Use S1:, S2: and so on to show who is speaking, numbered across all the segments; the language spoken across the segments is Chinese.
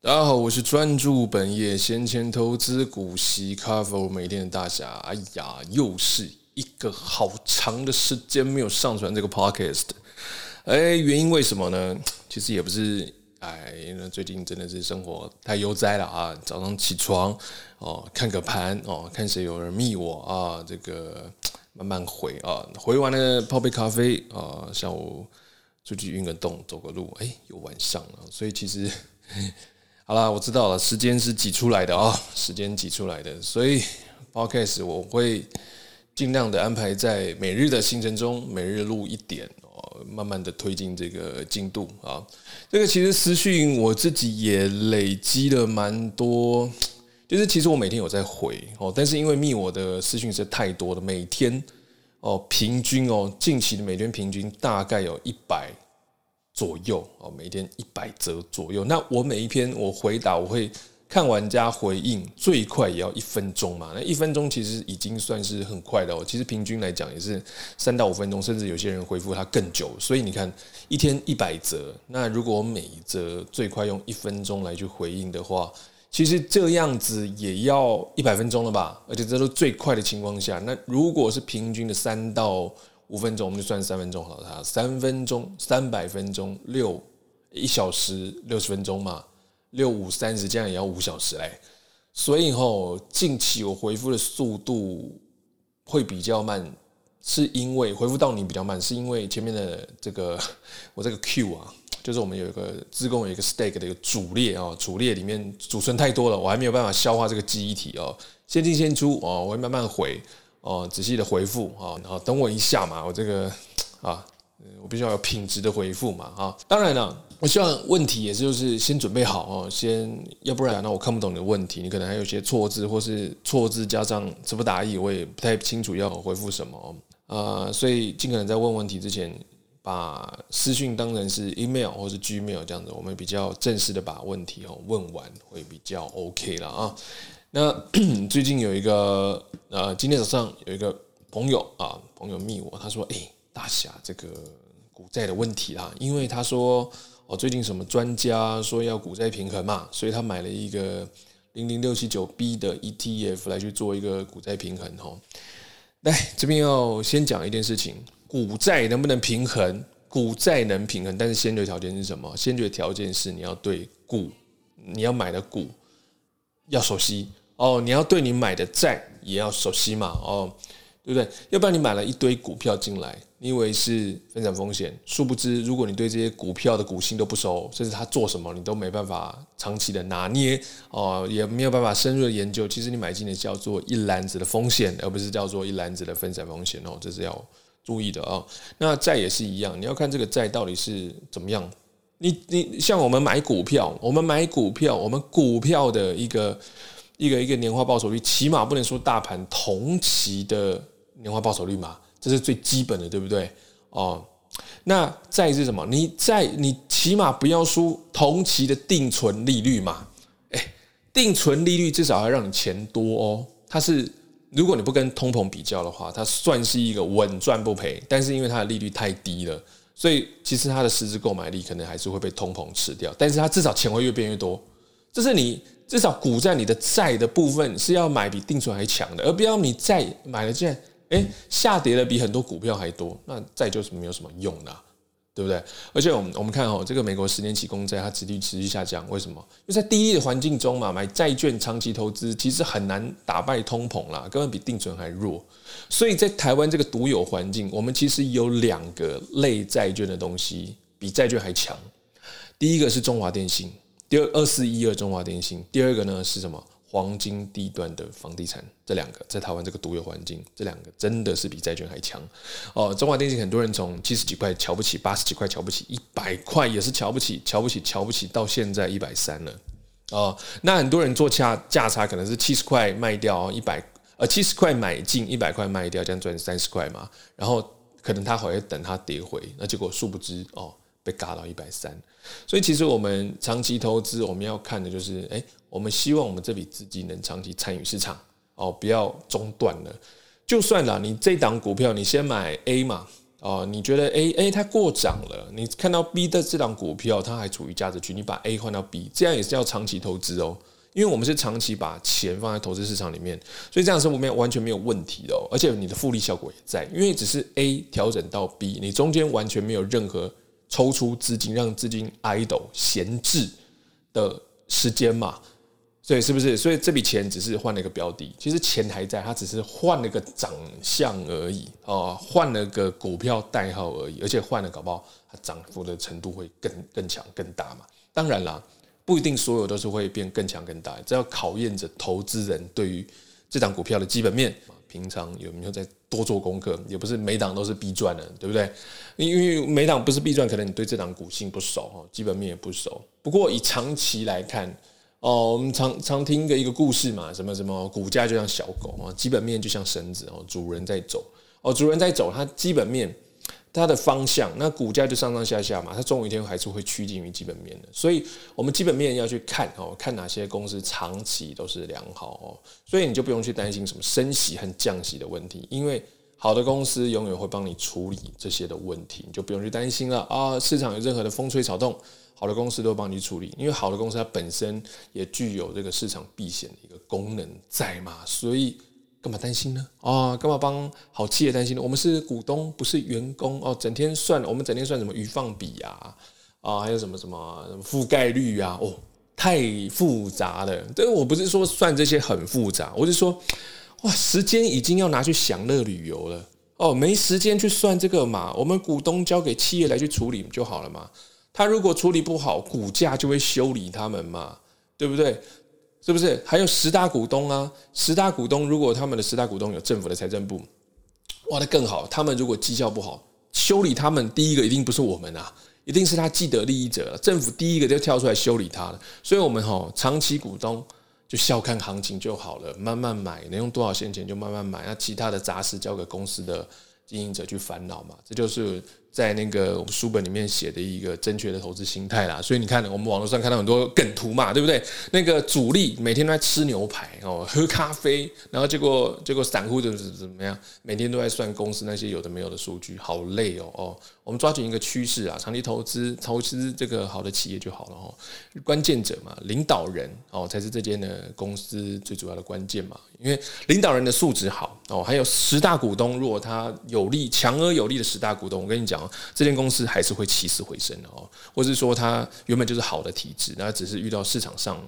S1: 大家好，我是专注本业闲钱投资股息 cover 每天的大侠。哎呀，又是一个好长的时间没有上传这个 podcast。哎，原因为什么呢？其实也不是，哎，那最近真的是生活太悠哉了啊！早上起床哦，看个盘哦，看谁有人密我啊，这个慢慢回啊，回完了泡杯咖啡啊，下午出去运个动，走个路，哎，又晚上了，所以其实。好啦，我知道了，时间是挤出来的啊，时间挤出来的，所以 Podcast 我会尽量的安排在每日的行程中，每日录一点哦，慢慢的推进这个进度啊。这个其实私讯我自己也累积了蛮多，就是其实我每天有在回哦，但是因为密我的私讯是太多了，每天哦平均哦近期的每天平均大概有一百。左右哦，每天一百则左右。那我每一篇我回答，我会看完加回应，最快也要一分钟嘛。那一分钟其实已经算是很快的哦。其实平均来讲也是三到五分钟，甚至有些人回复他更久。所以你看，一天一百则，那如果我每一则最快用一分钟来去回应的话，其实这样子也要一百分钟了吧？而且这都最快的情况下，那如果是平均的三到。五分钟，我们就算三分钟好了。三分钟，三百分钟，六一小时六十分钟嘛，六五三十，这样也要五小时嘞。所以吼，近期我回复的速度会比较慢，是因为回复到你比较慢，是因为前面的这个 我这个 Q 啊，就是我们有一个自贡有一个 Stack 的一个主列啊，主列里面储存太多了，我还没有办法消化这个记忆体哦，先进先出哦，我会慢慢回。哦，仔细的回复啊，然后等我一下嘛，我这个啊，我必须要有品质的回复嘛，啊，当然了，我希望问题也是就是先准备好哦，先要不然那我看不懂你的问题，你可能还有些错字或是错字加上词不达意，我也不太清楚要回复什么啊，所以尽可能在问问题之前，把私讯当成是 email 或是 gmail 这样子，我们比较正式的把问题哦问完会比较 OK 了啊。那 最近有一个呃，今天早上有一个朋友啊，朋友密我，他说：“哎、大侠，这个股债的问题啦，因为他说哦，最近什么专家说要股债平衡嘛，所以他买了一个零零六七九 B 的 ETF 来去做一个股债平衡哦。来这边要先讲一件事情，股债能不能平衡？股债能平衡，但是先决条件是什么？先决条件是你要对股，你要买的股要熟悉。”哦，你要对你买的债也要熟悉嘛，哦，对不对？要不然你买了一堆股票进来，你以为是分散风险，殊不知，如果你对这些股票的股性都不熟，甚至他做什么你都没办法长期的拿捏，哦，也没有办法深入的研究，其实你买进的叫做一篮子的风险，而不是叫做一篮子的分散风险哦，这是要注意的哦。那债也是一样，你要看这个债到底是怎么样。你你像我们买股票，我们买股票，我们股票的一个。一个一个年化报酬率，起码不能输大盘同期的年化报酬率嘛，这是最基本的，对不对？哦，那再是什么？你在你起码不要输同期的定存利率嘛？诶，定存利率至少要让你钱多哦。它是如果你不跟通膨比较的话，它算是一个稳赚不赔。但是因为它的利率太低了，所以其实它的实质购买力可能还是会被通膨吃掉。但是它至少钱会越变越多，这是你。至少股债你的债的部分是要买比定存还强的，而不要你债买了现在诶下跌的比很多股票还多，那债就是没有什么用的，对不对？而且我们我们看哦，这个美国十年期公债它殖利率持续下降，为什么？因为在低利的环境中嘛，买债券长期投资其实很难打败通膨啦，根本比定存还弱。所以在台湾这个独有环境，我们其实有两个类债券的东西比债券还强。第一个是中华电信。第二二四一二中华电信，第二个呢是什么？黄金地段的房地产，这两个在台湾这个独有环境，这两个真的是比债券还强哦。中华电信很多人从七十几块瞧不起，八十几块瞧不起，一百块也是瞧不起，瞧不起，瞧不起，到现在一百三了哦。那很多人做价价差，可能是七十块卖掉一百，呃七十块买进，一百块卖掉，这样赚三十块嘛。然后可能他还会等它跌回，那结果殊不知哦。被嘎到一百三，所以其实我们长期投资，我们要看的就是，哎，我们希望我们这笔资金能长期参与市场哦，不要中断了。就算了，你这档股票你先买 A 嘛，哦，你觉得 A A 它过涨了，你看到 B 的这档股票它还处于价值区，你把 A 换到 B，这样也是要长期投资哦。因为我们是长期把钱放在投资市场里面，所以这样是没有完全没有问题的哦。而且你的复利效果也在，因为只是 A 调整到 B，你中间完全没有任何抽出资金让资金 idle 闲置的时间嘛。对是不是？所以这笔钱只是换了一个标的，其实钱还在，它只是换了个长相而已哦，换了个股票代号而已，而且换了搞不好它涨幅的程度会更更强更大嘛。当然啦，不一定所有都是会变更强更大，这要考验着投资人对于这档股票的基本面，平常有没有在多做功课，也不是每档都是必赚的，对不对？因为每档不是必赚，可能你对这档股性不熟哦，基本面也不熟。不过以长期来看。哦，我们常常听一个一个故事嘛，什么什么股价就像小狗啊，基本面就像绳子哦，主人在走哦，主人在走，它基本面它的方向，那股价就上上下下嘛，它总有一天还是会趋近于基本面的，所以我们基本面要去看哦，看哪些公司长期都是良好哦，所以你就不用去担心什么升息和降息的问题，因为好的公司永远会帮你处理这些的问题，你就不用去担心了啊，市场有任何的风吹草动。好的公司都帮你处理，因为好的公司它本身也具有这个市场避险的一个功能在嘛，所以干嘛担心呢？啊，干嘛帮好企业担心呢？我们是股东，不是员工哦。整天算，我们整天算什么余放比呀？啊，还有什么什么覆盖率啊？哦，太复杂了。但我不是说算这些很复杂，我是说，哇，时间已经要拿去享乐旅游了哦，没时间去算这个嘛。我们股东交给企业来去处理就好了嘛。他如果处理不好，股价就会修理他们嘛，对不对？是不是？还有十大股东啊，十大股东如果他们的十大股东有政府的财政部，哇，那更好。他们如果绩效不好，修理他们第一个一定不是我们啊，一定是他既得利益者，政府第一个就跳出来修理他了。所以，我们哈长期股东就笑看行情就好了，慢慢买，能用多少现钱就慢慢买，那其他的杂事交给公司的经营者去烦恼嘛，这就是。在那个我们书本里面写的一个正确的投资心态啦，所以你看，我们网络上看到很多梗图嘛，对不对？那个主力每天都在吃牛排哦，喝咖啡，然后结果结果散户就是怎么样，每天都在算公司那些有的没有的数据，好累哦哦。我们抓紧一个趋势啊，长期投资投资这个好的企业就好了哦。关键者嘛，领导人哦，才是这间的公司最主要的关键嘛。因为领导人的素质好哦，还有十大股东，如果他有力、强而有力的十大股东，我跟你讲。这间公司还是会起死回生的哦，或是说它原本就是好的体质，那只是遇到市场上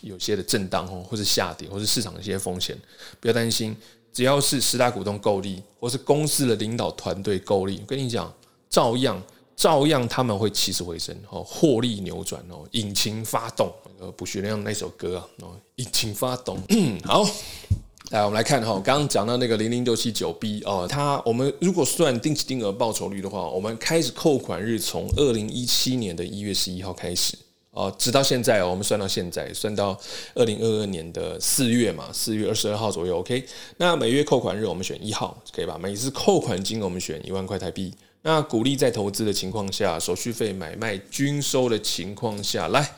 S1: 有些的震荡哦，或是下跌，或是市场的一些风险，不要担心，只要是十大股东够力，或是公司的领导团队够力，我跟你讲，照样照样他们会起死回生哦，获利扭转哦，引擎发动，呃，卜学亮那首歌啊，哦，引擎发动，好。来，我们来看哈，刚刚讲到那个零零六七九 B 哦，它我们如果算定期定额报酬率的话，我们开始扣款日从二零一七年的一月十一号开始哦，直到现在哦，我们算到现在，算到二零二二年的四月嘛，四月二十二号左右，OK。那每月扣款日我们选一号，可以吧？每次扣款金额我们选一万块台币。那鼓励在投资的情况下，手续费买卖均收的情况下来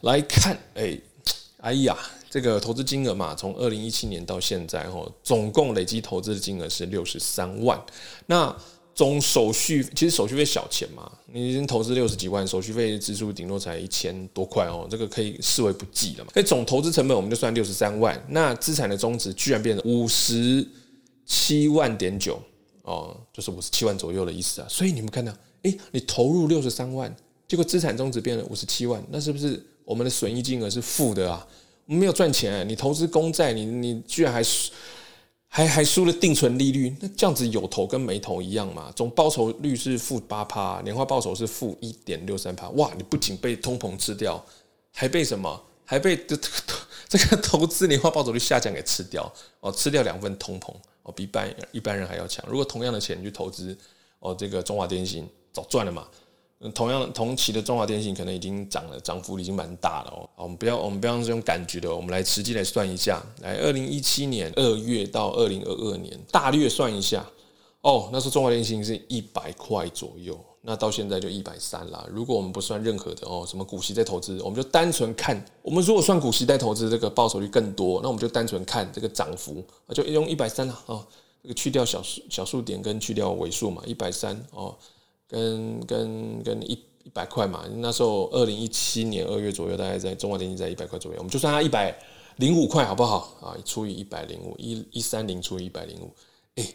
S1: 来看，哎，哎呀。这个投资金额嘛，从二零一七年到现在，吼，总共累计投资的金额是六十三万。那总手续其实手续费小钱嘛，你已经投资六十几万，手续费支出顶多才一千多块哦，这个可以视为不计了嘛。所以总投资成本我们就算六十三万，那资产的终值居然变成五十七万点九哦，就是五十七万左右的意思啊。所以你们看到，诶，你投入六十三万，结果资产终值变成五十七万，那是不是我们的损益金额是负的啊？没有赚钱，你投资公债，你你居然还输，还还输了定存利率，那这样子有投跟没投一样嘛？总报酬率是负八趴，年化报酬是负一点六三趴，哇！你不仅被通膨吃掉，还被什么？还被这 这个投资年化报酬率下降给吃掉哦，吃掉两份通膨哦，比一般一般人还要强。如果同样的钱去投资哦，这个中华电信早赚了嘛。同样同期的中华电信可能已经涨了，涨幅已经蛮大了哦。我们不要，我们不要用这种感觉的，我们来实际来算一下。来，二零一七年二月到二零二二年，大略算一下哦。那时候中华电信是一百块左右，那到现在就一百三了。如果我们不算任何的哦，什么股息再投资，我们就单纯看。我们如果算股息再投资，这个报酬率更多，那我们就单纯看这个涨幅，就用一百三了哦。这个去掉小数小数点跟去掉尾数嘛，一百三哦，跟跟跟一一百块嘛，那时候二零一七年二月左右，大概在中华电信在一百块左右，我们就算它一百零五块好不好啊？除以一百零五，一一三零除以一百零五，哎，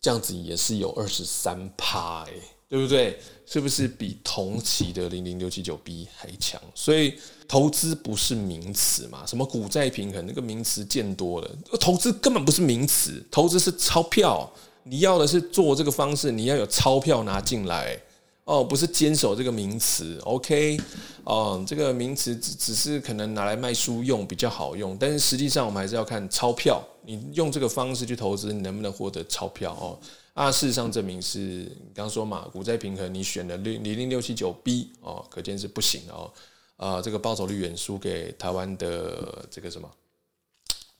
S1: 这样子也是有二十三趴哎。对不对？是不是比同期的零零六七九 B 还强？所以投资不是名词嘛？什么股债平衡那个名词见多了，投资根本不是名词，投资是钞票。你要的是做这个方式，你要有钞票拿进来哦，不是坚守这个名词。OK，哦，这个名词只只是可能拿来卖书用比较好用，但是实际上我们还是要看钞票。你用这个方式去投资，你能不能获得钞票哦？啊，事实上证明是你刚说嘛，股债平衡，你选了零零六七九 B 哦，可见是不行哦。啊，这个报酬率远输给台湾的这个什么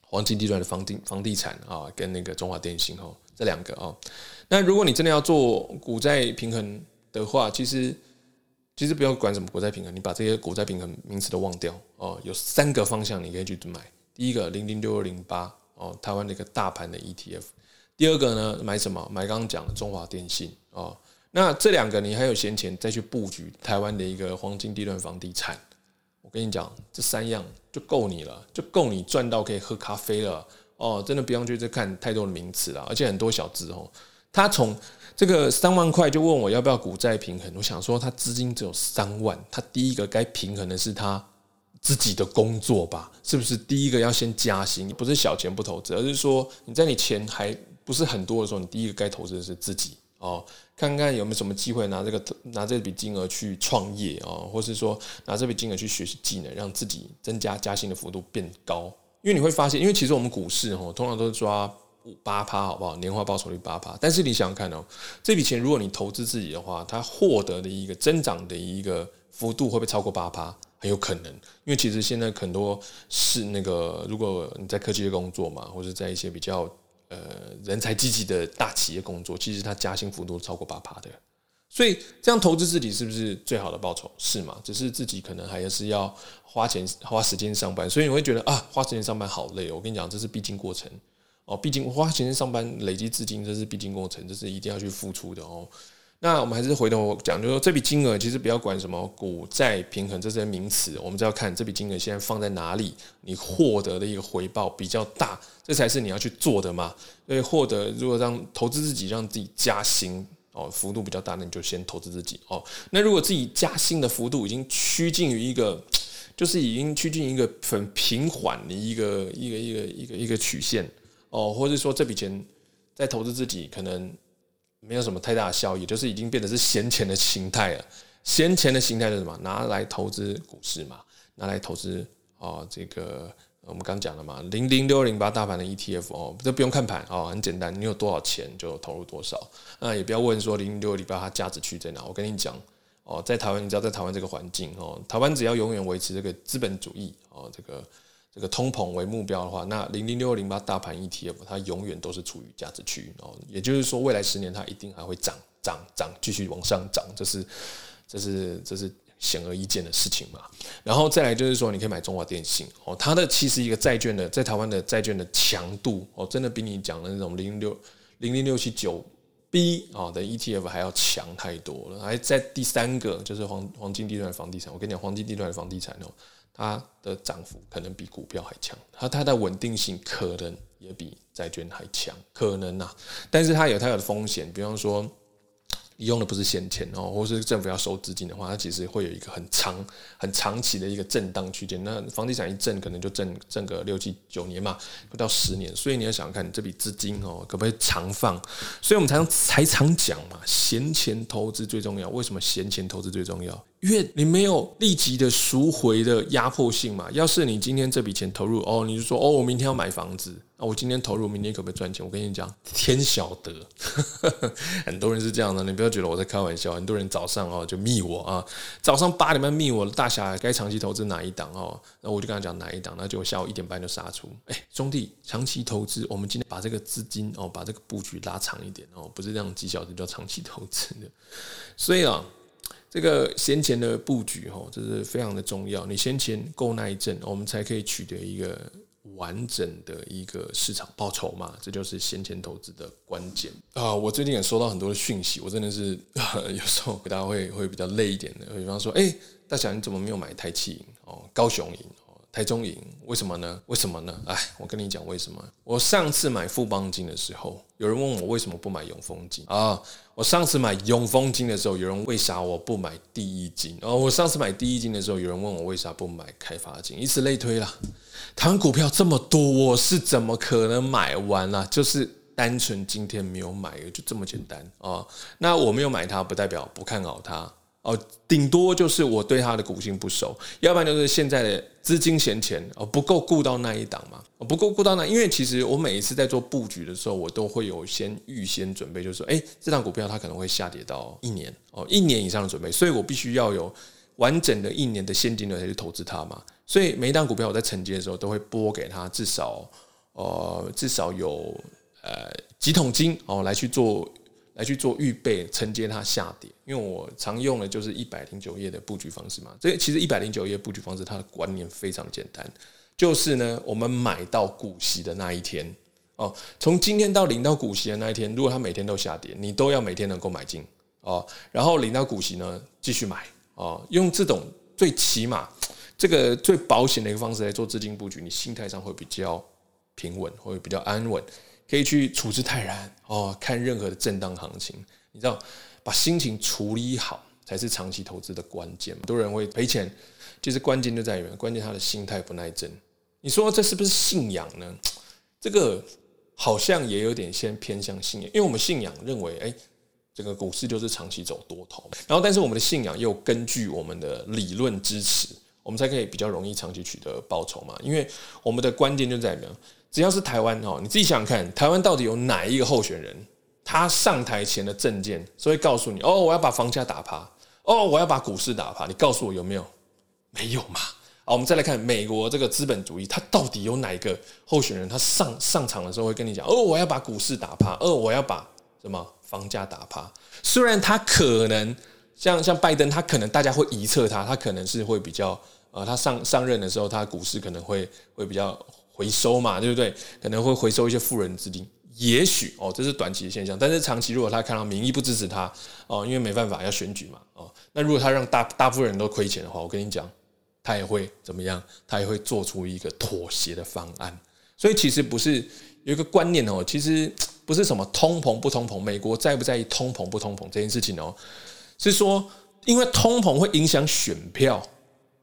S1: 黄金地段的房地房地产啊，跟那个中华电信哦，这两个哦。那如果你真的要做股债平衡的话，其实其实不要管什么股债平衡，你把这些股债平衡名词都忘掉哦。有三个方向你可以去买，第一个零零六二零八哦，台湾的一个大盘的 ETF。第二个呢，买什么？买刚刚讲的中华电信哦。那这两个你还有闲钱再去布局台湾的一个黄金地段房地产，我跟你讲，这三样就够你了，就够你赚到可以喝咖啡了哦。真的不用去再看太多的名词了，而且很多小字哦。他从这个三万块就问我要不要股债平衡，我想说他资金只有三万，他第一个该平衡的是他自己的工作吧？是不是？第一个要先加薪，不是小钱不投资，而是说你在你钱还。不是很多的时候，你第一个该投资的是自己哦，看看有没有什么机会拿这个拿这笔金额去创业哦，或是说拿这笔金额去学习技能，让自己增加加薪的幅度变高。因为你会发现，因为其实我们股市哦，通常都是抓五八趴，好不好？年化报酬率八趴。但是你想想看哦，这笔钱如果你投资自己的话，它获得的一个增长的一个幅度会不会超过八趴？很有可能，因为其实现在很多是那个，如果你在科技业工作嘛，或者在一些比较。呃，人才济济的大企业工作，其实它加薪幅度超过八趴的，所以这样投资自己是不是最好的报酬？是吗？只是自己可能还是要花钱花时间上班，所以你会觉得啊，花时间上班好累哦。我跟你讲，这是必经过程哦，毕竟花钱上班累积资金，这是必经过程，这是一定要去付出的哦。那我们还是回头讲，就说这笔金额其实不要管什么股债平衡这些名词，我们只要看这笔金额现在放在哪里，你获得的一个回报比较大，这才是你要去做的嘛。所以获得如果让投资自己，让自己加薪哦，幅度比较大，那你就先投资自己哦。那如果自己加薪的幅度已经趋近于一个，就是已经趋近一个很平缓的一个一个一个一个一个曲线哦，或者说这笔钱在投资自己可能。没有什么太大的效益，就是已经变得是闲钱的形态了。闲钱的形态是什么？拿来投资股市嘛，拿来投资哦。这个我们刚讲了嘛，零零六二零八大盘的 ETF 哦，这不用看盘哦，很简单，你有多少钱就投入多少。那也不要问说零零六二零八它价值区在哪。我跟你讲哦，在台湾，你只要在台湾这个环境哦，台湾只要永远维持这个资本主义哦，这个。这个通膨为目标的话，那零零六二零八大盘 ETF 它永远都是处于价值区哦，也就是说未来十年它一定还会涨涨涨，继续往上涨，这是这是这是显而易见的事情嘛。然后再来就是说，你可以买中华电信哦，它的其实一个债券的在台湾的债券的强度哦，真的比你讲的那种零六零零六七九 B 啊的 ETF 还要强太多了。还在第三个就是黄黄金地段的房地产，我跟你讲，黄金地段的房地产哦。它的涨幅可能比股票还强，它它的稳定性可能也比债券还强，可能呐、但是它有它有的风险，比方说。你用的不是闲钱哦，或是政府要收资金的话，它其实会有一个很长、很长期的一个震荡区间。那房地产一震，可能就震震个六七九年嘛，不到十年。所以你要想看，这笔资金哦，可不可以长放？所以我们才常才常讲嘛，闲钱投资最重要。为什么闲钱投资最重要？因为你没有立即的赎回的压迫性嘛。要是你今天这笔钱投入哦，你就说哦，我明天要买房子。那我今天投入，明天可不可以赚钱？我跟你讲，天晓得。很多人是这样的，你不要觉得我在开玩笑。很多人早上哦就密我啊，早上八点半密我，大侠该长期投资哪一档哦？那我就跟他讲哪一档，那就下午一点半就杀出。哎，兄弟，长期投资，我们今天把这个资金哦，把这个布局拉长一点哦，不是这样几小时叫长期投资的。所以啊，这个先前的布局哦，这是非常的重要。你先钱够那一阵，我们才可以取得一个。完整的一个市场报酬嘛，这就是先前投资的关键啊！我最近也收到很多的讯息，我真的是 有时候大家会会比较累一点的，比方说，哎，大侠你怎么没有买台气银哦，高雄银？台中银为什么呢？为什么呢？哎，我跟你讲为什么。我上次买富邦金的时候，有人问我为什么不买永丰金啊？我上次买永丰金的时候，有人为啥我不买第一金？哦，我上次买第一金的时候，有人问我为啥不买开发金？以此类推啦。台湾股票这么多，我是怎么可能买完啊？就是单纯今天没有买，就这么简单啊。那我没有买它，不代表不看好它。哦，顶多就是我对它的股性不熟，要不然就是现在的资金闲钱哦不够顾到那一档嘛，不够顾到那，因为其实我每一次在做布局的时候，我都会有先预先准备，就是说，哎，这档股票它可能会下跌到一年哦，一年以上的准备，所以我必须要有完整的一年的现金流才去投资它嘛，所以每一档股票我在承接的时候都会拨给他至少呃至少有呃几桶金哦来去做。来去做预备，承接它下跌，因为我常用的就是一百零九页的布局方式嘛。这其实一百零九页布局方式，它的观念非常简单，就是呢，我们买到股息的那一天。哦，从今天到领到股息的那一天，如果它每天都下跌，你都要每天能够买进。哦，然后领到股息呢，继续买。哦，用这种最起码这个最保险的一个方式来做资金布局，你心态上会比较平稳，会比较安稳。可以去处之泰然哦，看任何的震荡行情，你知道，把心情处理好才是长期投资的关键。很多人会赔钱，其实关键就在于，关键他的心态不耐震。你说这是不是信仰呢？这个好像也有点先偏向信仰，因为我们信仰认为，哎，这个股市就是长期走多头，然后但是我们的信仰又根据我们的理论支持，我们才可以比较容易长期取得报酬嘛。因为我们的关键就在于。只要是台湾哦，你自己想想看，台湾到底有哪一个候选人，他上台前的政见，所以告诉你哦，我要把房价打趴，哦，我要把股市打趴，你告诉我有没有？没有嘛？好，我们再来看美国这个资本主义，他到底有哪一个候选人，他上上场的时候会跟你讲，哦，我要把股市打趴，哦，我要把什么房价打趴？虽然他可能像像拜登，他可能大家会疑测他，他可能是会比较呃，他上上任的时候，他股市可能会会比较。回收嘛，对不对？可能会回收一些富人资金，也许哦，这是短期的现象。但是长期，如果他看到民意不支持他哦，因为没办法要选举嘛哦，那如果他让大大部分人都亏钱的话，我跟你讲，他也会怎么样？他也会做出一个妥协的方案。所以其实不是有一个观念哦，其实不是什么通膨不通膨，美国在不在意通膨不通膨这件事情哦，是说因为通膨会影响选票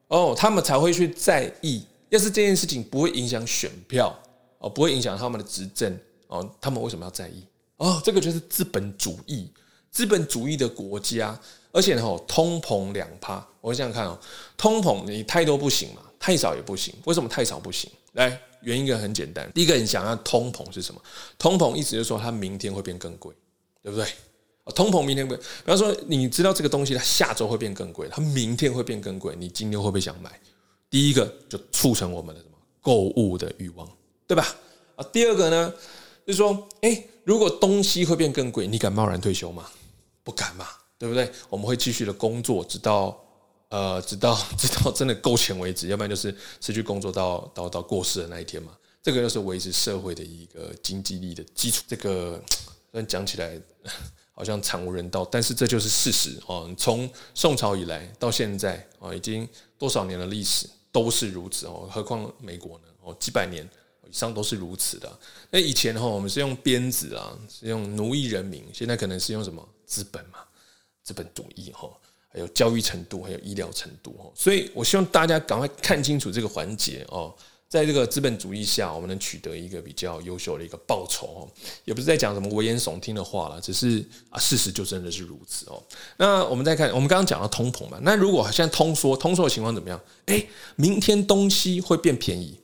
S1: 哦，他们才会去在意。要是这件事情不会影响选票哦，不会影响他们的执政哦，他们为什么要在意？哦，这个就是资本主义，资本主义的国家，而且呢，通膨两趴，我想想看哦，通膨你太多不行嘛，太少也不行，为什么太少不行？来，原因很简单，第一个你想要通膨是什么？通膨意思就是说它明天会变更贵，对不对？通膨明天会，比方说你知道这个东西它下周会变更贵，它明天会变更贵，你今天会不会想买？第一个就促成我们的什么购物的欲望，对吧？啊，第二个呢，就是说，哎，如果东西会变更贵，你敢贸然退休吗？不敢嘛，对不对？我们会继续的工作，直到呃，直到 直到真的够钱为止，要不然就是失去工作到到到过世的那一天嘛。这个就是维持社会的一个经济力的基础。这个 虽然讲起来 好像惨无人道，但是这就是事实哦。从宋朝以来到现在啊，已经多少年的历史。都是如此哦，何况美国呢？哦，几百年以上都是如此的。那以前哈，我们是用鞭子啊，是用奴役人民，现在可能是用什么资本嘛？资本主义哈，还有教育程度，还有医疗程度哈。所以我希望大家赶快看清楚这个环节哦。在这个资本主义下，我们能取得一个比较优秀的一个报酬哦，也不是在讲什么危言耸听的话了，只是啊，事实就真的是如此哦。那我们再看，我们刚刚讲到通膨嘛，那如果现在通缩，通缩的情况怎么样？诶，明天东西会变便宜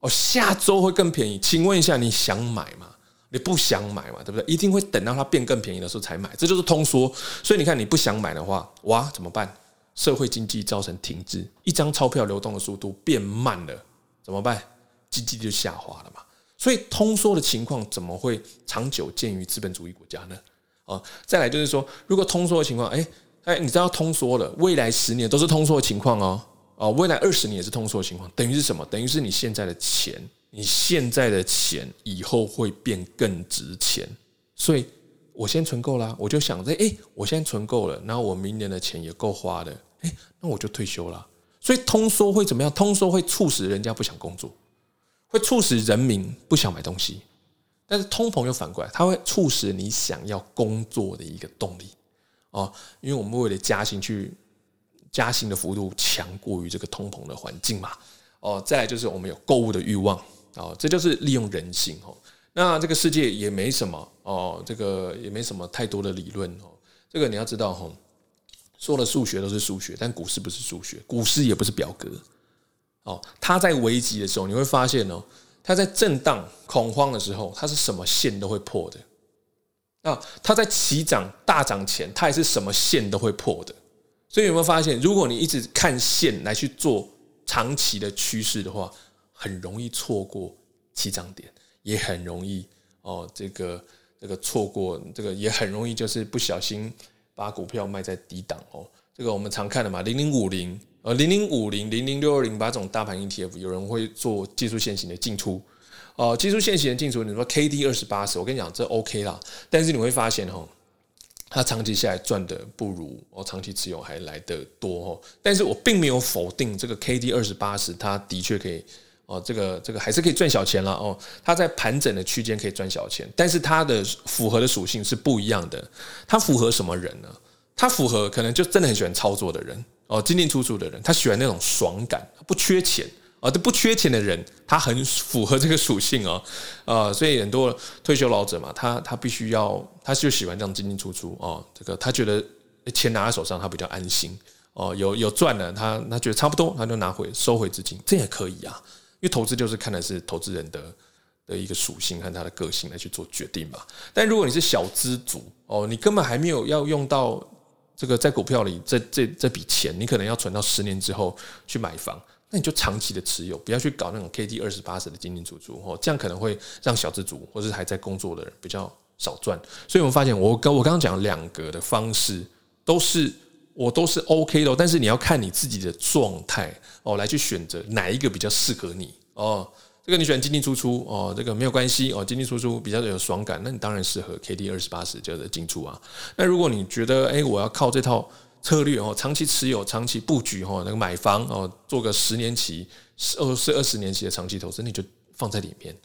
S1: 哦，下周会更便宜，请问一下，你想买吗？你不想买嘛，对不对？一定会等到它变更便宜的时候才买，这就是通缩。所以你看，你不想买的话，哇，怎么办？社会经济造成停滞，一张钞票流动的速度变慢了。怎么办？经济就下滑了嘛。所以通缩的情况怎么会长久见于资本主义国家呢？啊，再来就是说，如果通缩的情况，哎哎，你知道通缩了，未来十年都是通缩的情况哦，哦，未来二十年也是通缩的情况，等于是什么？等于是你现在的钱你现在的钱以后会变更值钱，所以我先存够了，我就想着，哎，我现在存够了，然后我明年的钱也够花的，哎，那我就退休了。所以通缩会怎么样？通缩会促使人家不想工作，会促使人民不想买东西。但是通膨又反过来，它会促使你想要工作的一个动力哦，因为我们为了加薪去加薪的幅度强过于这个通膨的环境嘛哦，再来就是我们有购物的欲望哦，这就是利用人性哦。那这个世界也没什么哦，这个也没什么太多的理论哦，这个你要知道哦，说的数学都是数学，但股市不是数学，股市也不是表格哦，它在危急的时候你会发现哦。它在震荡恐慌的时候，它是什么线都会破的。啊，它在起涨大涨前，它也是什么线都会破的。所以有没有发现，如果你一直看线来去做长期的趋势的话，很容易错过起涨点，也很容易哦，这个这个错过这个也很容易就是不小心把股票卖在低档哦。这个我们常看的嘛，零零五零。呃，零零五零、零零六二零八这种大盘 ETF，有人会做技术线型的进出。呃，技术线型的进出，你说 KD 二十八十，我跟你讲这 OK 啦。但是你会发现哈，它长期下来赚的不如我长期持有还来得多哦。但是我并没有否定这个 KD 二十八十，它的确可以哦，这个这个还是可以赚小钱了哦。它在盘整的区间可以赚小钱，但是它的符合的属性是不一样的。它符合什么人呢？它符合可能就真的很喜欢操作的人。哦，进进出出的人，他喜欢那种爽感，不缺钱啊，这不缺钱的人，他很符合这个属性哦，呃，所以很多退休老者嘛，他他必须要，他就喜欢这样进进出出哦，这个他觉得钱拿在手上，他比较安心哦，有有赚了，他他觉得差不多，他就拿回收回资金，这也可以啊，因为投资就是看的是投资人的的一个属性和他的个性来去做决定嘛。但如果你是小资族哦，你根本还没有要用到。这个在股票里，这这这笔钱，你可能要存到十年之后去买房，那你就长期的持有，不要去搞那种 KD 二十八十的进进出出哦，这样可能会让小资族或是还在工作的人比较少赚。所以我们发现，我跟我刚刚讲两个的方式都是我都是 OK 的，但是你要看你自己的状态哦，来去选择哪一个比较适合你哦。这个你喜欢进进出出哦，这个没有关系哦，进进出出比较有爽感，那你当然适合 KD 二十八十就是进出啊。那如果你觉得哎，我要靠这套策略哦，长期持有、长期布局哦，那个买房哦，做个十年期、二是二十年期的长期投资，你就放在里面，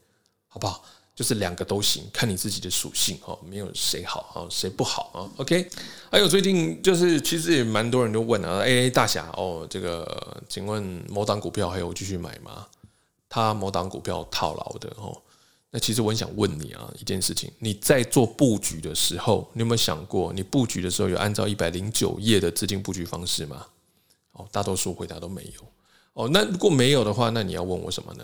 S1: 好不好？就是两个都行，看你自己的属性哦，没有谁好哦，谁不好啊？OK。还有最近就是其实也蛮多人都问啊，哎，大侠哦，这个请问某档股票还有继续买吗？他某档股票套牢的哦，那其实我很想问你啊，一件事情，你在做布局的时候，你有没有想过，你布局的时候有按照一百零九页的资金布局方式吗？哦，大多数回答都没有。哦，那如果没有的话，那你要问我什么呢？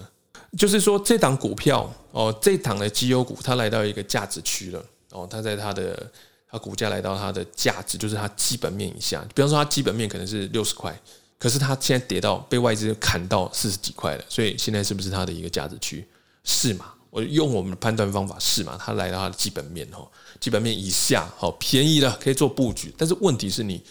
S1: 就是说这档股票哦，这档的绩优股，它来到一个价值区了哦，它在它的它股价来到它的价值，就是它基本面以下，比方说它基本面可能是六十块。可是它现在跌到被外资砍到四十几块了，所以现在是不是它的一个价值区？是嘛？我用我们的判断方法是嘛？它来到它的基本面哦，基本面以下好便宜了，可以做布局。但是问题是你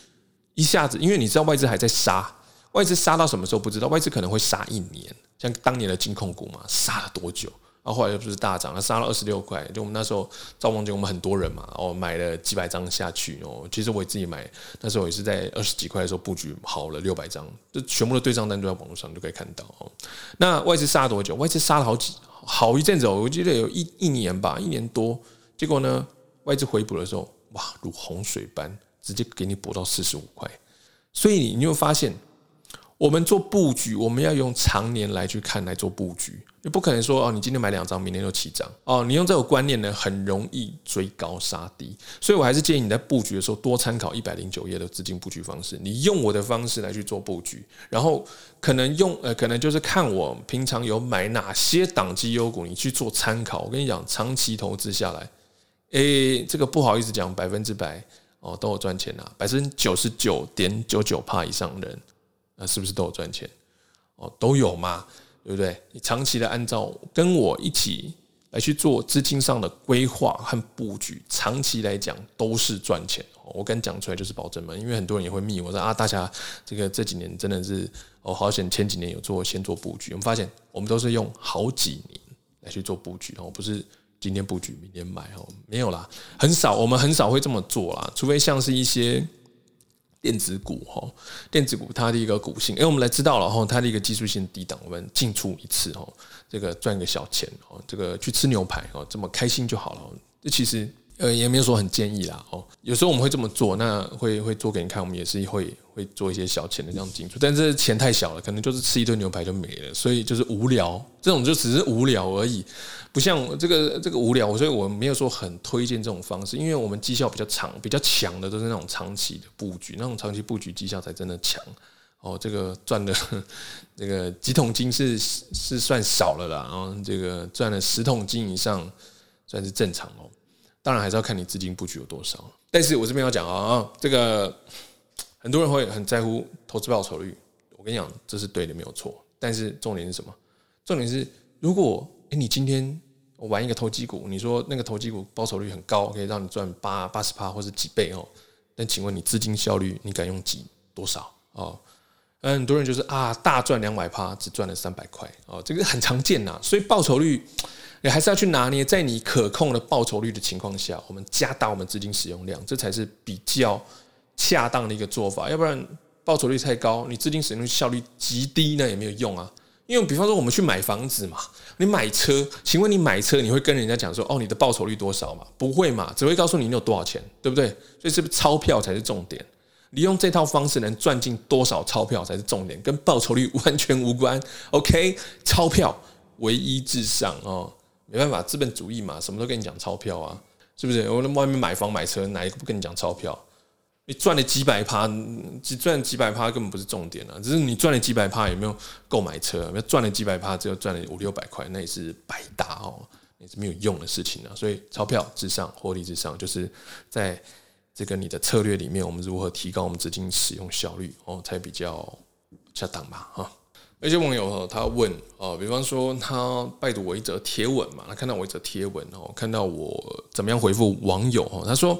S1: 一下子，因为你知道外资还在杀，外资杀到什么时候不知道，外资可能会杀一年，像当年的金控股嘛，杀了多久？然后后来又不是大涨，它杀了二十六块。就我们那时候赵梦金，我们很多人嘛，哦，买了几百张下去哦。其实我自己买，那时候也是在二十几块的时候布局好了六百张，这全部的对账单都在网络上就可以看到哦。那外资杀了多久？外资杀了好几好一阵子哦，我记得有一一年吧，一年多。结果呢，外资回补的时候，哇，如洪水般直接给你补到四十五块。所以你有发现？我们做布局，我们要用长年来去看来做布局，你不可能说哦，你今天买两张，明天就起涨哦。你用这种观念呢，很容易追高杀低。所以我还是建议你在布局的时候多参考一百零九页的资金布局方式。你用我的方式来去做布局，然后可能用呃，可能就是看我平常有买哪些档绩优股，你去做参考。我跟你讲，长期投资下来，诶，这个不好意思讲，百分之百哦都有赚钱啊，百分之九十九点九九帕以上的人。那是不是都有赚钱？哦，都有嘛，对不对？你长期的按照跟我一起来去做资金上的规划和布局，长期来讲都是赚钱。我敢讲出来就是保证嘛，因为很多人也会密我说啊，大侠这个这几年真的是哦，好险前几年有做先做布局。我们发现我们都是用好几年来去做布局哦，不是今天布局明天买哦，没有啦，很少，我们很少会这么做啦，除非像是一些电子股哈，电子股它的一个股性，哎，我们来知道了哈，它的一个技术性低档，我们进出一次哈，这个赚个小钱哦，这个去吃牛排哦，这么开心就好了，这其实。呃，也没有说很建议啦哦。有时候我们会这么做，那会会做给你看。我们也是会会做一些小钱的这样进出，但是钱太小了，可能就是吃一顿牛排就没了，所以就是无聊。这种就只是无聊而已，不像这个这个无聊。所以我没有说很推荐这种方式，因为我们绩效比较长、比较强的都是那种长期的布局，那种长期布局绩效才真的强哦。这个赚的 这个几桶金是是算少了啦，然后这个赚了十桶金以上算是正常哦。当然还是要看你资金布局有多少，但是我这边要讲啊，这个很多人会很在乎投资报酬率，我跟你讲这是对的没有错，但是重点是什么？重点是如果诶你今天我玩一个投机股，你说那个投机股报酬率很高，可以让你赚八八十趴或是几倍哦，但请问你资金效率你敢用几多少哦？很多人就是啊大赚两百趴，只赚了三百块哦，这个很常见呐，所以报酬率。你还是要去拿捏，在你可控的报酬率的情况下，我们加大我们资金使用量，这才是比较恰当的一个做法。要不然报酬率太高，你资金使用效率极低，那也没有用啊。因为比方说我们去买房子嘛，你买车，请问你买车你会跟人家讲说哦，你的报酬率多少嘛？不会嘛，只会告诉你你有多少钱，对不对？所以是不是钞票才是重点？你用这套方式能赚进多少钞票才是重点，跟报酬率 完全无关。OK，钞票唯一至上哦。没办法，资本主义嘛，什么都跟你讲钞票啊，是不是？我在外面买房买车，哪一个不跟你讲钞票？你赚了几百趴，只赚几百趴根本不是重点啊，只是你赚了几百趴有没有购买车？没赚了几百趴，只有赚了五六百块，那也是白搭哦，也是没有用的事情啊。所以钞票至上，获利至上，就是在这个你的策略里面，我们如何提高我们资金使用效率哦，才比较恰当吧？哈。有些网友他问哦，比方说他拜读我一则贴文嘛，他看到我一则贴文哦，看到我怎么样回复网友哦，他说：“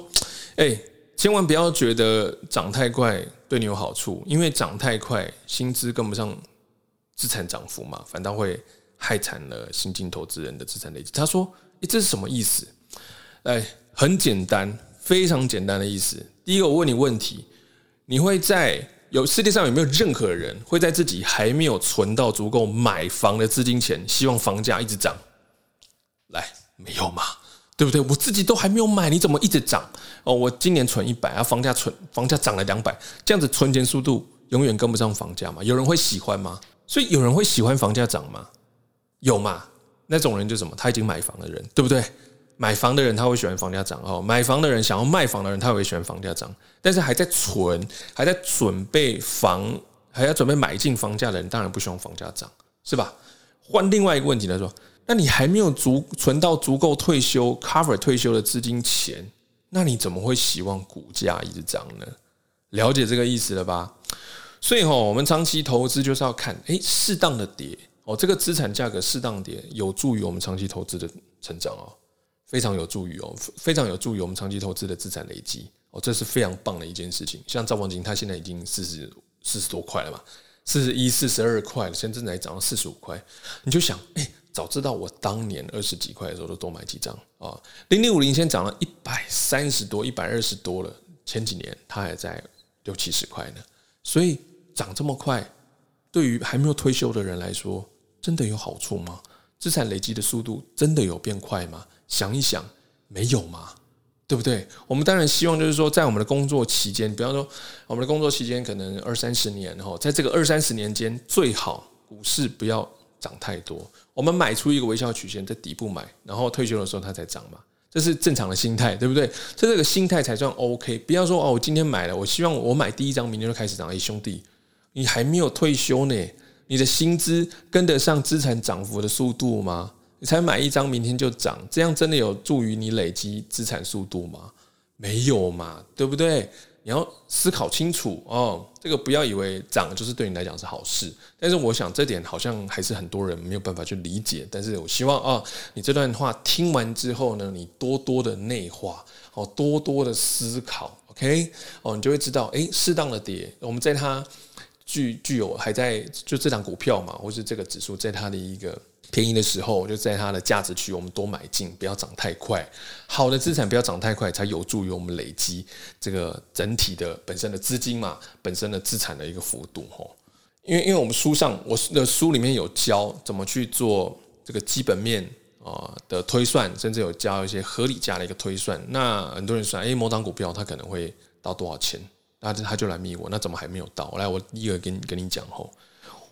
S1: 哎，千万不要觉得涨太快对你有好处，因为涨太快，薪资跟不上资产涨幅嘛，反倒会害惨了新进投资人的资产累积。”他说：“哎，这是什么意思？”哎，很简单，非常简单的意思。第一个，我问你问题，你会在？有世界上有没有任何人会在自己还没有存到足够买房的资金前，希望房价一直涨？来，没有嘛？对不对？我自己都还没有买，你怎么一直涨？哦，我今年存一百啊，房价存房价涨了两百，这样子存钱速度永远跟不上房价嘛？有人会喜欢吗？所以有人会喜欢房价涨吗？有嘛？那种人就什么？他已经买房的人，对不对？买房的人他会喜欢房价涨哦，买房的人想要卖房的人他也会喜欢房价涨，但是还在存、还在准备房、还要准备买进房价的人，当然不希望房价涨，是吧？换另外一个问题来说，那你还没有足存到足够退休 cover 退休的资金钱，那你怎么会希望股价一直涨呢？了解这个意思了吧？所以哈，我们长期投资就是要看，诶，适当的跌哦，这个资产价格适当跌，有助于我们长期投资的成长哦。非常有助于哦，非常有助于我们长期投资的资产累积哦，这是非常棒的一件事情。像兆丰金，它现在已经四十四十多块了嘛，四十一、四十二块，现在正在涨到四十五块。你就想，哎，早知道我当年二十几块的时候都多买几张啊！零零五零现在涨了一百三十多、一百二十多了，前几年它还在六七十块呢。所以涨这么快，对于还没有退休的人来说，真的有好处吗？资产累积的速度真的有变快吗？想一想，没有嘛，对不对？我们当然希望就是说，在我们的工作期间，比方说我们的工作期间可能二三十年，然后在这个二三十年间，最好股市不要涨太多。我们买出一个微笑曲线，在底部买，然后退休的时候它才涨嘛，这是正常的心态，对不对？这这个心态才算 OK。不要说哦，我今天买了，我希望我买第一张，明天就开始涨。哎，兄弟，你还没有退休呢，你的薪资跟得上资产涨幅的速度吗？你才买一张，明天就涨，这样真的有助于你累积资产速度吗？没有嘛，对不对？你要思考清楚哦。这个不要以为涨就是对你来讲是好事，但是我想这点好像还是很多人没有办法去理解。但是我希望啊，你这段话听完之后呢，你多多的内化哦，多多的思考，OK 哦，你就会知道，诶，适当的跌，我们在它具具有还在就这档股票嘛，或是这个指数在它的一个便宜的时候，就在它的价值区，我们多买进，不要涨太快。好的资产不要涨太快，才有助于我们累积这个整体的本身的资金嘛，本身的资产的一个幅度吼。因为因为我们书上我的书里面有教怎么去做这个基本面啊的推算，甚至有教一些合理价的一个推算。那很多人说，哎，某档股票它可能会到多少钱？那他就来密我，那怎么还没有到？来，我一个跟跟你讲吼，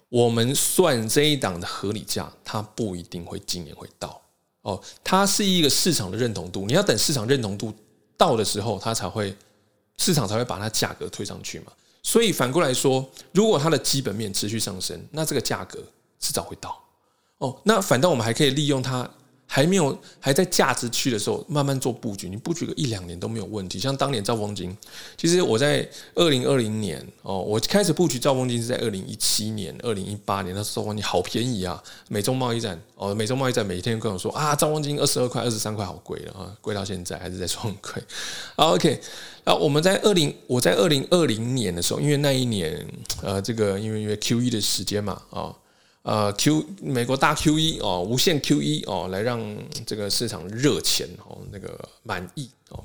S1: 我们算这一档的合理价，它不一定会今年会到哦，它是一个市场的认同度，你要等市场认同度到的时候，它才会市场才会把它价格推上去嘛。所以反过来说，如果它的基本面持续上升，那这个价格迟早会到哦。那反倒我们还可以利用它。还没有还在价值区的时候，慢慢做布局，你布局个一两年都没有问题。像当年兆丰金，其实我在二零二零年哦，我开始布局兆丰金是在二零一七年、二零一八年，那时候兆丰金好便宜啊！美中贸易战哦，美中贸易战每天跟我说啊，兆丰金二十二块、二十三块，好贵了啊，贵到现在还是在说很贵。好，OK，那我们在二零，我在二零二零年的时候，因为那一年呃，这个因为因为 QE 的时间嘛啊。呃，Q 美国大 QE 哦，无限 QE 哦，来让这个市场热钱哦，那个满意哦，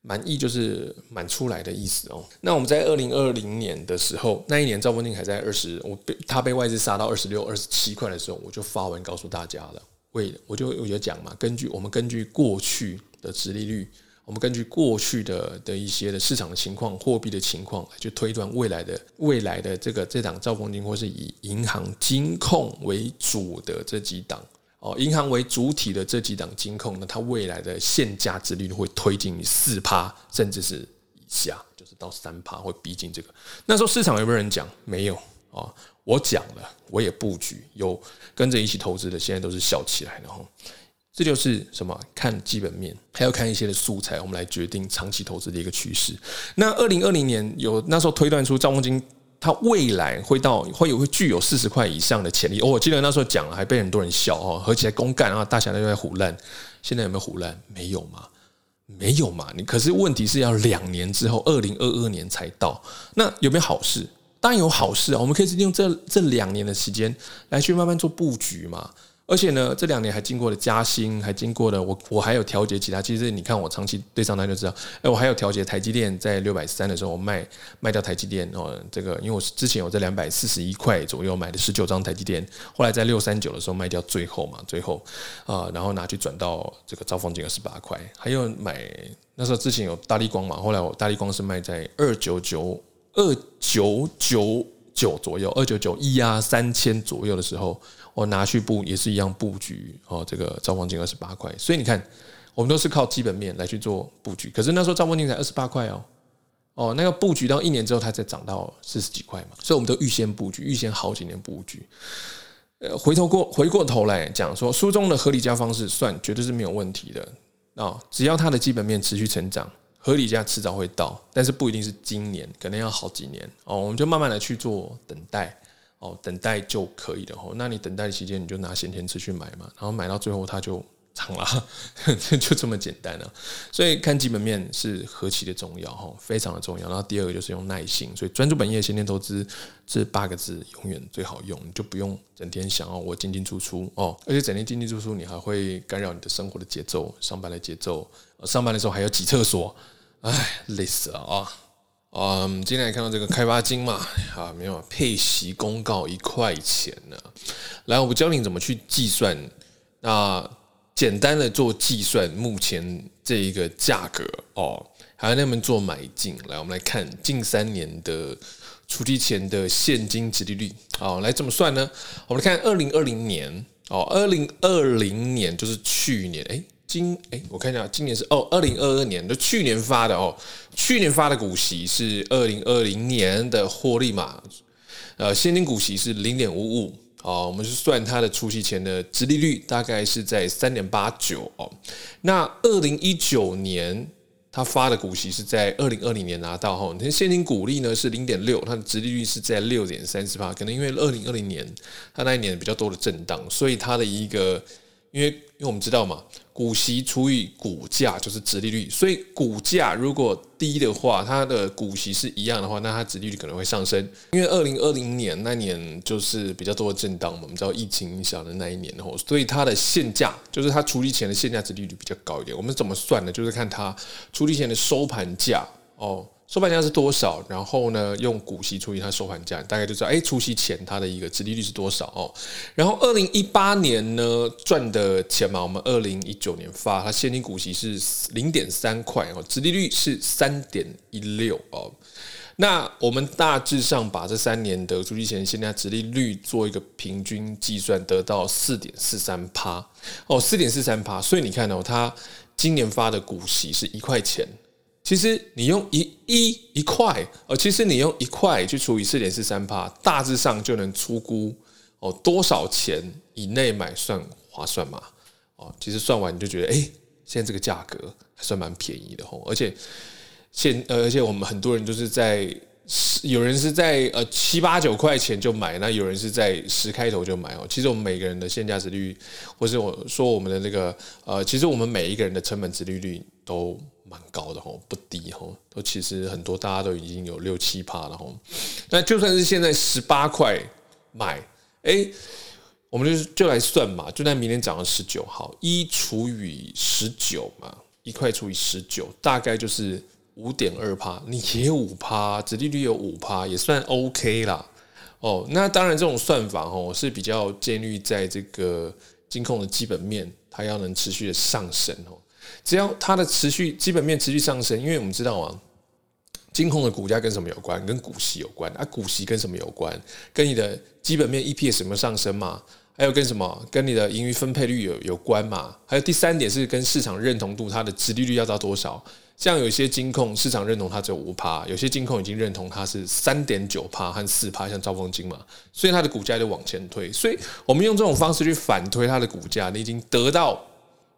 S1: 满意就是满出来的意思哦。那我们在二零二零年的时候，那一年赵文定还在二十，我被他被外资杀到二十六、二十七块的时候，我就发文告诉大家了。为我就我就讲嘛，根据我们根据过去的殖利率。我们根据过去的的一些的市场的情况、货币的情况，去推断未来的未来的这个这档兆丰金，或是以银行金控为主的这几档哦，银行为主体的这几档金控呢，它未来的现价殖利率会推进四趴，甚至是以下，就是到三趴，会逼近这个。那时候市场有没有人讲？没有啊，我讲了，我也布局，有跟着一起投资的，现在都是笑起来的哈。这就是什么？看基本面，还要看一些的素材，我们来决定长期投资的一个趋势。那二零二零年有那时候推断出兆丰金，它未来会到会有会具有四十块以上的潜力。哦，我记得那时候讲了，还被很多人笑哦，合起来公干啊，大侠都在胡乱。现在有没有胡乱？没有嘛，没有嘛。你可是问题是要两年之后，二零二二年才到。那有没有好事？当然有好事啊，我们可以利用这这两年的时间来去慢慢做布局嘛。而且呢，这两年还经过了加薪，还经过了我我还有调节其他。其实你看我长期对账单就知道，哎，我还有调节台积电在六百三的时候，我卖卖掉台积电哦。这个因为我之前我在两百四十一块左右买的十九张台积电，后来在六三九的时候卖掉最后嘛，最后啊，然后拿去转到这个兆丰金二十八块，还有买那时候之前有大力光嘛，后来我大力光是卖在二九九二九九九左右，二九九一啊三千左右的时候。我拿去布也是一样布局哦，这个兆丰金二十八块，所以你看，我们都是靠基本面来去做布局。可是那时候兆丰金才二十八块哦，哦，那个布局到一年之后，它才涨到四十几块嘛，所以我们都预先布局，预先好几年布局。呃，回头过回过头来讲说，书中的合理价方式算绝对是没有问题的啊，只要它的基本面持续成长，合理价迟早会到，但是不一定是今年，可能要好几年哦，我们就慢慢的去做等待。哦，等待就可以了哦。那你等待的期间，你就拿闲钱出去买嘛，然后买到最后它就涨了，就这么简单了。所以看基本面是何其的重要哈，非常的重要。然后第二个就是用耐心，所以专注本业，闲钱投资这八个字永远最好用，你就不用整天想要我进进出出哦，而且整天进进出出，你还会干扰你的生活的节奏，上班的节奏，上班的时候还要挤厕所，哎，累死了啊！嗯，今天来看到这个开发金嘛，啊，没有配息公告一块钱呢。来，我教你怎么去计算。那简单的做计算，目前这一个价格哦，还有那么做买进。来，我们来看近三年的出题前的现金殖利率。好，来怎么算呢？我们看二零二零年哦，二零二零年就是去年，哎。今哎，我看一下，今年是哦，二零二二年的去年发的哦，去年发的股息是二零二零年的获利嘛，呃，现金股息是零点五五哦，我们是算它的除息前的殖利率大概是在三点八九哦，那二零一九年他发的股息是在二零二零年拿到哈，那现金股利呢是零点六，它的殖利率是在六点三十八，可能因为二零二零年它那一年比较多的震荡，所以它的一个。因为因为我们知道嘛，股息除以股价就是殖利率，所以股价如果低的话，它的股息是一样的话，那它殖利率可能会上升。因为二零二零年那年就是比较多的震荡嘛，我们知道疫情影响的那一年吼，所以它的现价就是它除息前的现价殖利率比较高一点。我们怎么算呢？就是看它除息前的收盘价哦。收盘价是多少？然后呢，用股息除以它收盘价，大概就知道，哎，除息前它的一个殖利率是多少哦。然后二零一八年呢赚的钱嘛，我们二零一九年发，它现金股息是零点三块哦，殖利率是三点一六哦。那我们大致上把这三年的除息前现在殖利率做一个平均计算，得到四点四三趴哦，四点四三趴。所以你看哦，它今年发的股息是一块钱。其实你用一一一块，呃，其实你用一块去除以四点四三趴，大致上就能出估哦多少钱以内买算划算嘛？哦，其实算完你就觉得，哎，现在这个价格还算蛮便宜的吼，而且现呃，而且我们很多人就是在有人是在呃七八九块钱就买，那有人是在十开头就买哦。其实我们每个人的现价值率，或是我说我们的那个呃，其实我们每一个人的成本值利率都。蛮高的吼，不低吼，都其实很多大家都已经有六七趴了吼。那就算是现在十八块买，哎，我们就就来算嘛，就在明年涨到十九，好，一除以十九嘛，一块除以十九，大概就是五点二趴，你也有五趴，殖利率有五趴，也算 OK 啦。哦，那当然这种算法吼是比较建立在这个金控的基本面，它要能持续的上升哦。只要它的持续基本面持续上升，因为我们知道啊，金控的股价跟什么有关？跟股息有关啊。股息跟什么有关？跟你的基本面 EPS 什么上升嘛？还有跟什么？跟你的盈余分配率有有关嘛？还有第三点是跟市场认同度，它的殖利率要到多少？像有些金控市场认同它只有五趴，有些金控已经认同它是三点九趴和四趴，像兆丰金嘛，所以它的股价就往前推。所以我们用这种方式去反推它的股价，你已经得到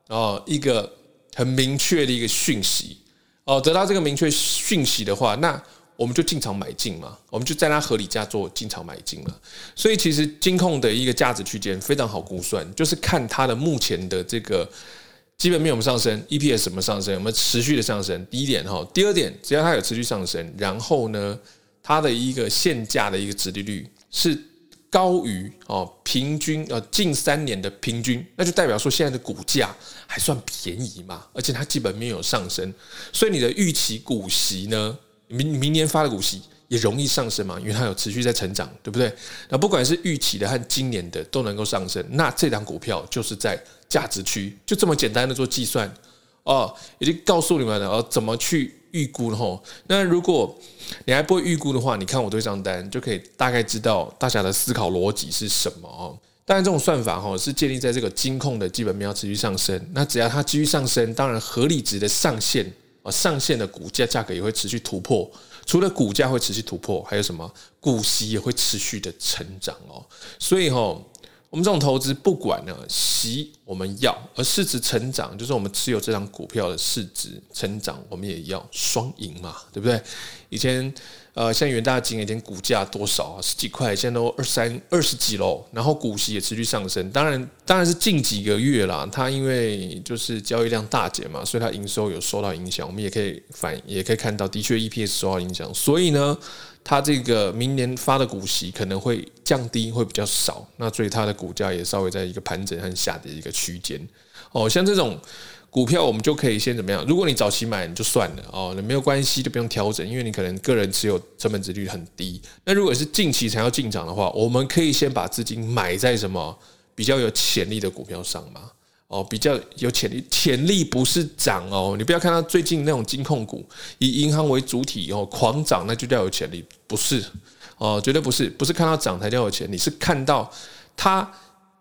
S1: 哦一个。很明确的一个讯息哦，得到这个明确讯息的话，那我们就进场买进嘛，我们就在它合理价做进场买进了。所以其实金控的一个价值区间非常好估算，就是看它的目前的这个基本面有没有上升，EPS 什么上升，有没有持续的上升。第一点哈，第二点，只要它有持续上升，然后呢，它的一个现价的一个殖利率是。高于哦平均呃近三年的平均，那就代表说现在的股价还算便宜嘛，而且它基本面有上升，所以你的预期股息呢，明明年发的股息也容易上升嘛，因为它有持续在成长，对不对？那不管是预期的和今年的都能够上升，那这档股票就是在价值区，就这么简单的做计算哦，已经告诉你们了哦，怎么去。预估吼，那如果你还不会预估的话，你看我对账单就可以大概知道大家的思考逻辑是什么哦。当然，这种算法哈是建立在这个金控的基本面要持续上升，那只要它继续上升，当然合理值的上限啊，上限的股价价格也会持续突破。除了股价会持续突破，还有什么？股息也会持续的成长哦。所以哈。我们这种投资，不管呢息我们要，而市值成长，就是我们持有这张股票的市值成长，我们也要双赢嘛，对不对？以前呃，像元大金，以前股价多少啊？十几块，现在都二三二十几喽。然后股息也持续上升，当然当然是近几个月啦，它因为就是交易量大减嘛，所以它营收有受到影响。我们也可以反也可以看到，的确 EPS 受到影响，所以呢。它这个明年发的股息可能会降低，会比较少，那所以它的股价也稍微在一个盘整和下跌一个区间。哦，像这种股票，我们就可以先怎么样？如果你早期买，你就算了哦，那没有关系，就不用调整，因为你可能个人持有成本值率很低。那如果是近期才要进场的话，我们可以先把资金买在什么比较有潜力的股票上吗。哦，比较有潜力，潜力不是涨哦。你不要看到最近那种金控股以银行为主体哦，狂涨，那就叫有潜力，不是哦，绝对不是，不是看到涨才叫有潜力，是看到它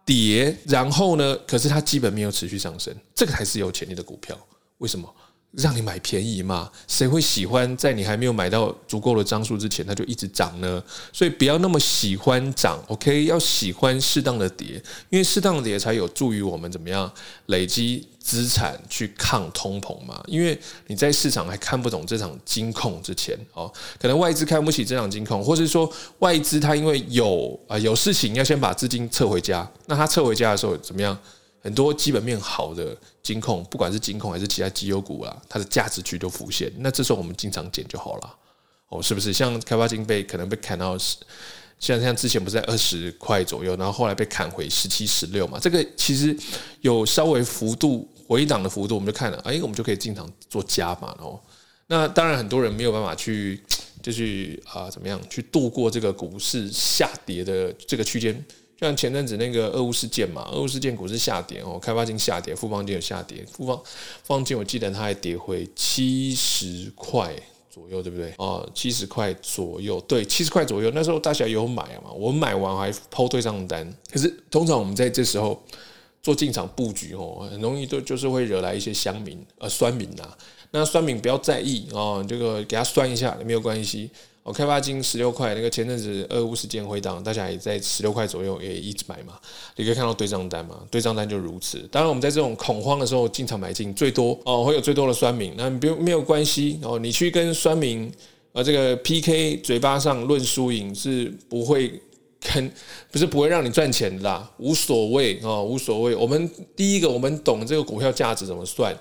S1: 跌，然后呢，可是它基本面又持续上升，这个才是有潜力的股票。为什么？让你买便宜嘛？谁会喜欢在你还没有买到足够的张数之前，它就一直涨呢？所以不要那么喜欢涨，OK？要喜欢适当的跌，因为适当的跌才有助于我们怎么样累积资产去抗通膨嘛。因为你在市场还看不懂这场金控之前，哦，可能外资看不起这场金控，或是说外资它因为有啊有事情要先把资金撤回家，那它撤回家的时候怎么样？很多基本面好的金控，不管是金控还是其他绩优股啊，它的价值区都浮现。那这时候我们经常减就好了，哦，是不是？像开发金被可能被砍到十，像像之前不是在二十块左右，然后后来被砍回十七、十六嘛，这个其实有稍微幅度回档的幅度，我们就看了，哎，我们就可以进场做加码哦。那当然很多人没有办法去，就去啊怎么样去度过这个股市下跌的这个区间。像前阵子那个俄乌事件嘛，俄乌事件股市下跌哦，开发金下跌，富邦金有下跌，富邦富邦金我记得它还跌回七十块左右，对不对？哦，七十块左右，对，七十块左右。那时候大家有买嘛？我买完还抛对账单。可是通常我们在这时候做进场布局哦，很容易都就是会惹来一些乡民呃酸民呐。那酸民不要在意哦，这个给他酸一下也没有关系。哦，开发金十六块，那个前阵子俄乌事件回档，大家也在十六块左右也一直买嘛。你可以看到对账单嘛，对账单就如此。当然，我们在这种恐慌的时候进场买进最多哦，会有最多的酸民。那不没有关系哦，你去跟酸民呃这个 PK，嘴巴上论输赢是不会跟不是不会让你赚钱的啦，无所谓哦，无所谓。我们第一个，我们懂这个股票价值怎么算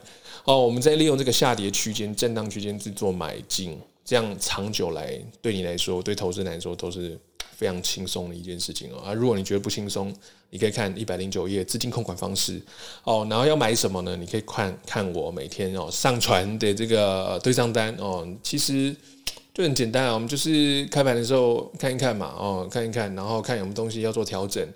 S1: 哦，我们在利用这个下跌区间、震荡区间去做买进。这样长久来对你来说，对投资人来说都是非常轻松的一件事情哦。啊，如果你觉得不轻松，你可以看一百零九页资金控管方式哦。然后要买什么呢？你可以看看我每天哦上传的这个对账单哦。其实就很简单啊，我们就是开盘的时候看一看嘛哦，看一看，然后看有什么东西要做调整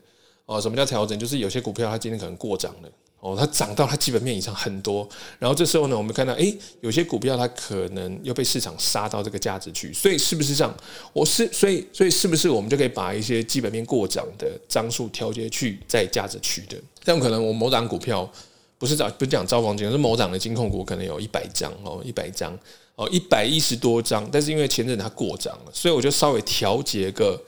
S1: 哦。什么叫调整？就是有些股票它今天可能过涨了。哦，它涨到它基本面以上很多，然后这时候呢，我们看到，诶，有些股票它可能又被市场杀到这个价值区，所以是不是这样？我是，所以，所以是不是我们就可以把一些基本面过涨的张数调节去在价值区的？这样可能我某档股票不是讲不是讲兆丰金，是某档的金控股可能有一百张哦，一百张哦，一百一十多张，但是因为前阵它过涨了，所以我就稍微调节个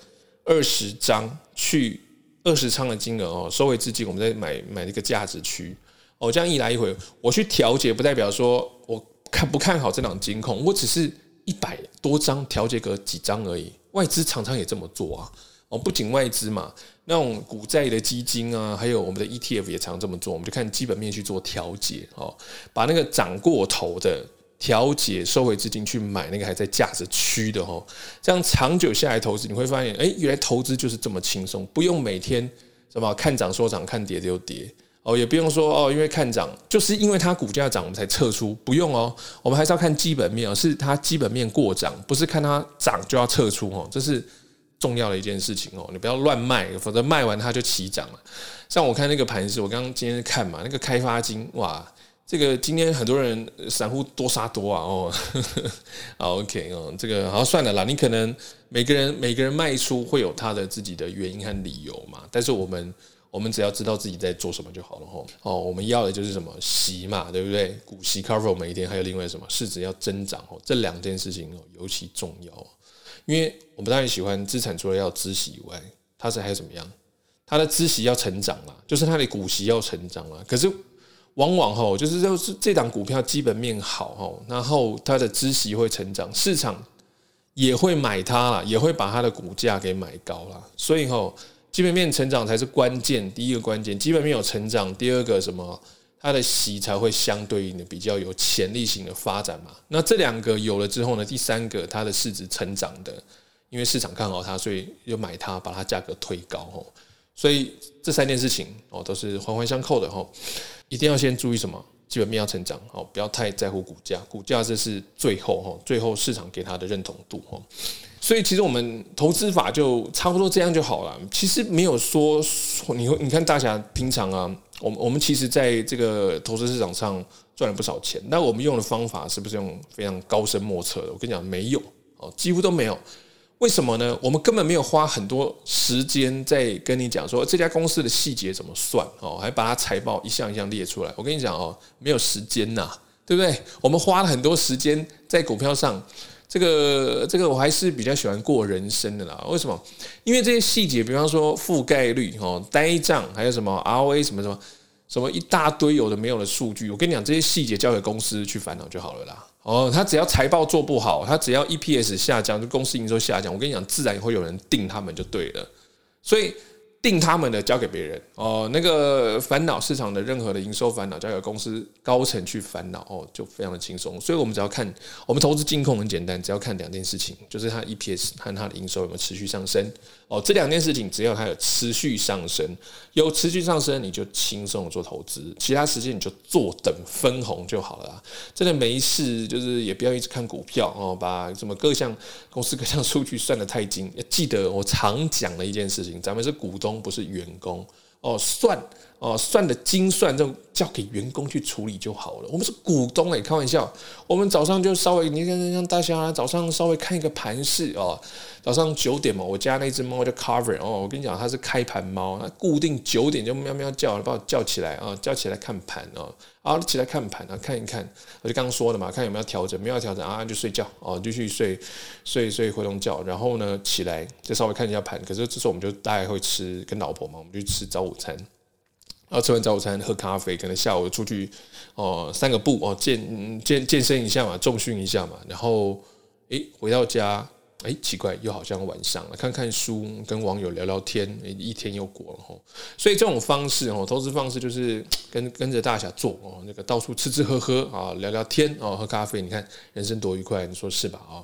S1: 二十张去。二十仓的金额哦，收回资金，我们再买买一个价值区哦，这样一来一回，我去调节，不代表说我看不看好这档金控，我只是一百多张调节个几张而已。外资常常也这么做啊，哦，不仅外资嘛，那种股债的基金啊，还有我们的 ETF 也常这么做，我们就看基本面去做调节哦，把那个涨过头的。调节收回资金去买那个还在价值区的齁，这样长久下来投资，你会发现，哎，原来投资就是这么轻松，不用每天什么看涨说涨，看跌就跌哦，也不用说哦，因为看涨就是因为它股价涨我们才撤出，不用哦，我们还是要看基本面哦，是它基本面过涨，不是看它涨就要撤出哦，这是重要的一件事情哦，你不要乱卖，否则卖完它就起涨了。像我看那个盘子，我刚刚今天看嘛，那个开发金哇。这个今天很多人散户多杀多啊哦，好 OK 哦，这个好算了啦。你可能每个人每个人卖出会有他的自己的原因和理由嘛，但是我们我们只要知道自己在做什么就好了吼。哦，我们要的就是什么息嘛，对不对？股息 cover 每一天，还有另外什么市值要增长哦，这两件事情哦尤其重要。因为我们当然喜欢资产，除了要孳息以外，它是还有什么样？它的孳息要成长啦，就是它的股息要成长啦。可是。往往吼，就是就是这档股票基本面好吼，然后它的孳息会成长，市场也会买它了，也会把它的股价给买高了。所以吼，基本面成长才是关键，第一个关键，基本面有成长，第二个什么，它的息才会相对应的比较有潜力型的发展嘛。那这两个有了之后呢，第三个它的市值成长的，因为市场看好它，所以又买它，把它价格推高吼。所以这三件事情哦，都是环环相扣的吼。一定要先注意什么？基本面要成长哦，不要太在乎股价，股价这是最后哈，最后市场给它的认同度哈。所以其实我们投资法就差不多这样就好了。其实没有说你你看大侠平常啊，我们我们其实在这个投资市场上赚了不少钱，那我们用的方法是不是用非常高深莫测的？我跟你讲，没有哦，几乎都没有。为什么呢？我们根本没有花很多时间在跟你讲说这家公司的细节怎么算哦，还把它财报一项一项列出来。我跟你讲哦，没有时间呐，对不对？我们花了很多时间在股票上，这个这个我还是比较喜欢过人生的啦。为什么？因为这些细节，比方说覆盖率哦、呆账，还有什么 ROA 什么什么什么一大堆有的没有的数据，我跟你讲，这些细节交给公司去烦恼就好了啦。哦，他只要财报做不好，他只要 EPS 下降，就公司营收下降，我跟你讲，自然也会有人定他们就对了。所以定他们的交给别人哦，那个烦恼市场的任何的营收烦恼交给公司高层去烦恼哦，就非常的轻松。所以我们只要看，我们投资金控很简单，只要看两件事情，就是它 EPS 和它的营收有没有持续上升哦。这两件事情只要它有持续上升，有持续上升，你就轻松做投资，其他时间你就坐等分红就好了。真的没事，就是也不要一直看股票哦，把什么各项公司各项数据算得太精。记得我常讲的一件事情，咱们是股东。不是员工。哦，算哦，算的精算，这种交给员工去处理就好了。我们是股东哎，开玩笑，我们早上就稍微，你看像大家早上稍微看一个盘势哦。早上九点嘛，我家那只猫叫 Cover 哦，我跟你讲，它是开盘猫，它固定九点就喵喵叫，把我叫起来啊，叫起来看盘哦，啊，起来看盘啊，看一看，我就刚刚说的嘛，看有没有调整，没有调整啊，就睡觉哦，继续睡睡睡回笼觉，然后呢起来就稍微看一下盘，可是这时候我们就大概会吃跟老婆嘛，我们就吃早午餐，然后吃完早午餐喝咖啡，可能下午出去哦散个步哦，健健健身一下嘛，重训一下嘛，然后诶、回到家。诶，奇怪，又好像晚上了，看看书，跟网友聊聊天，一天又过了吼。所以这种方式哦，投资方式就是跟跟着大侠做哦，那个到处吃吃喝喝啊，聊聊天哦，喝咖啡，你看人生多愉快，你说是吧？啊，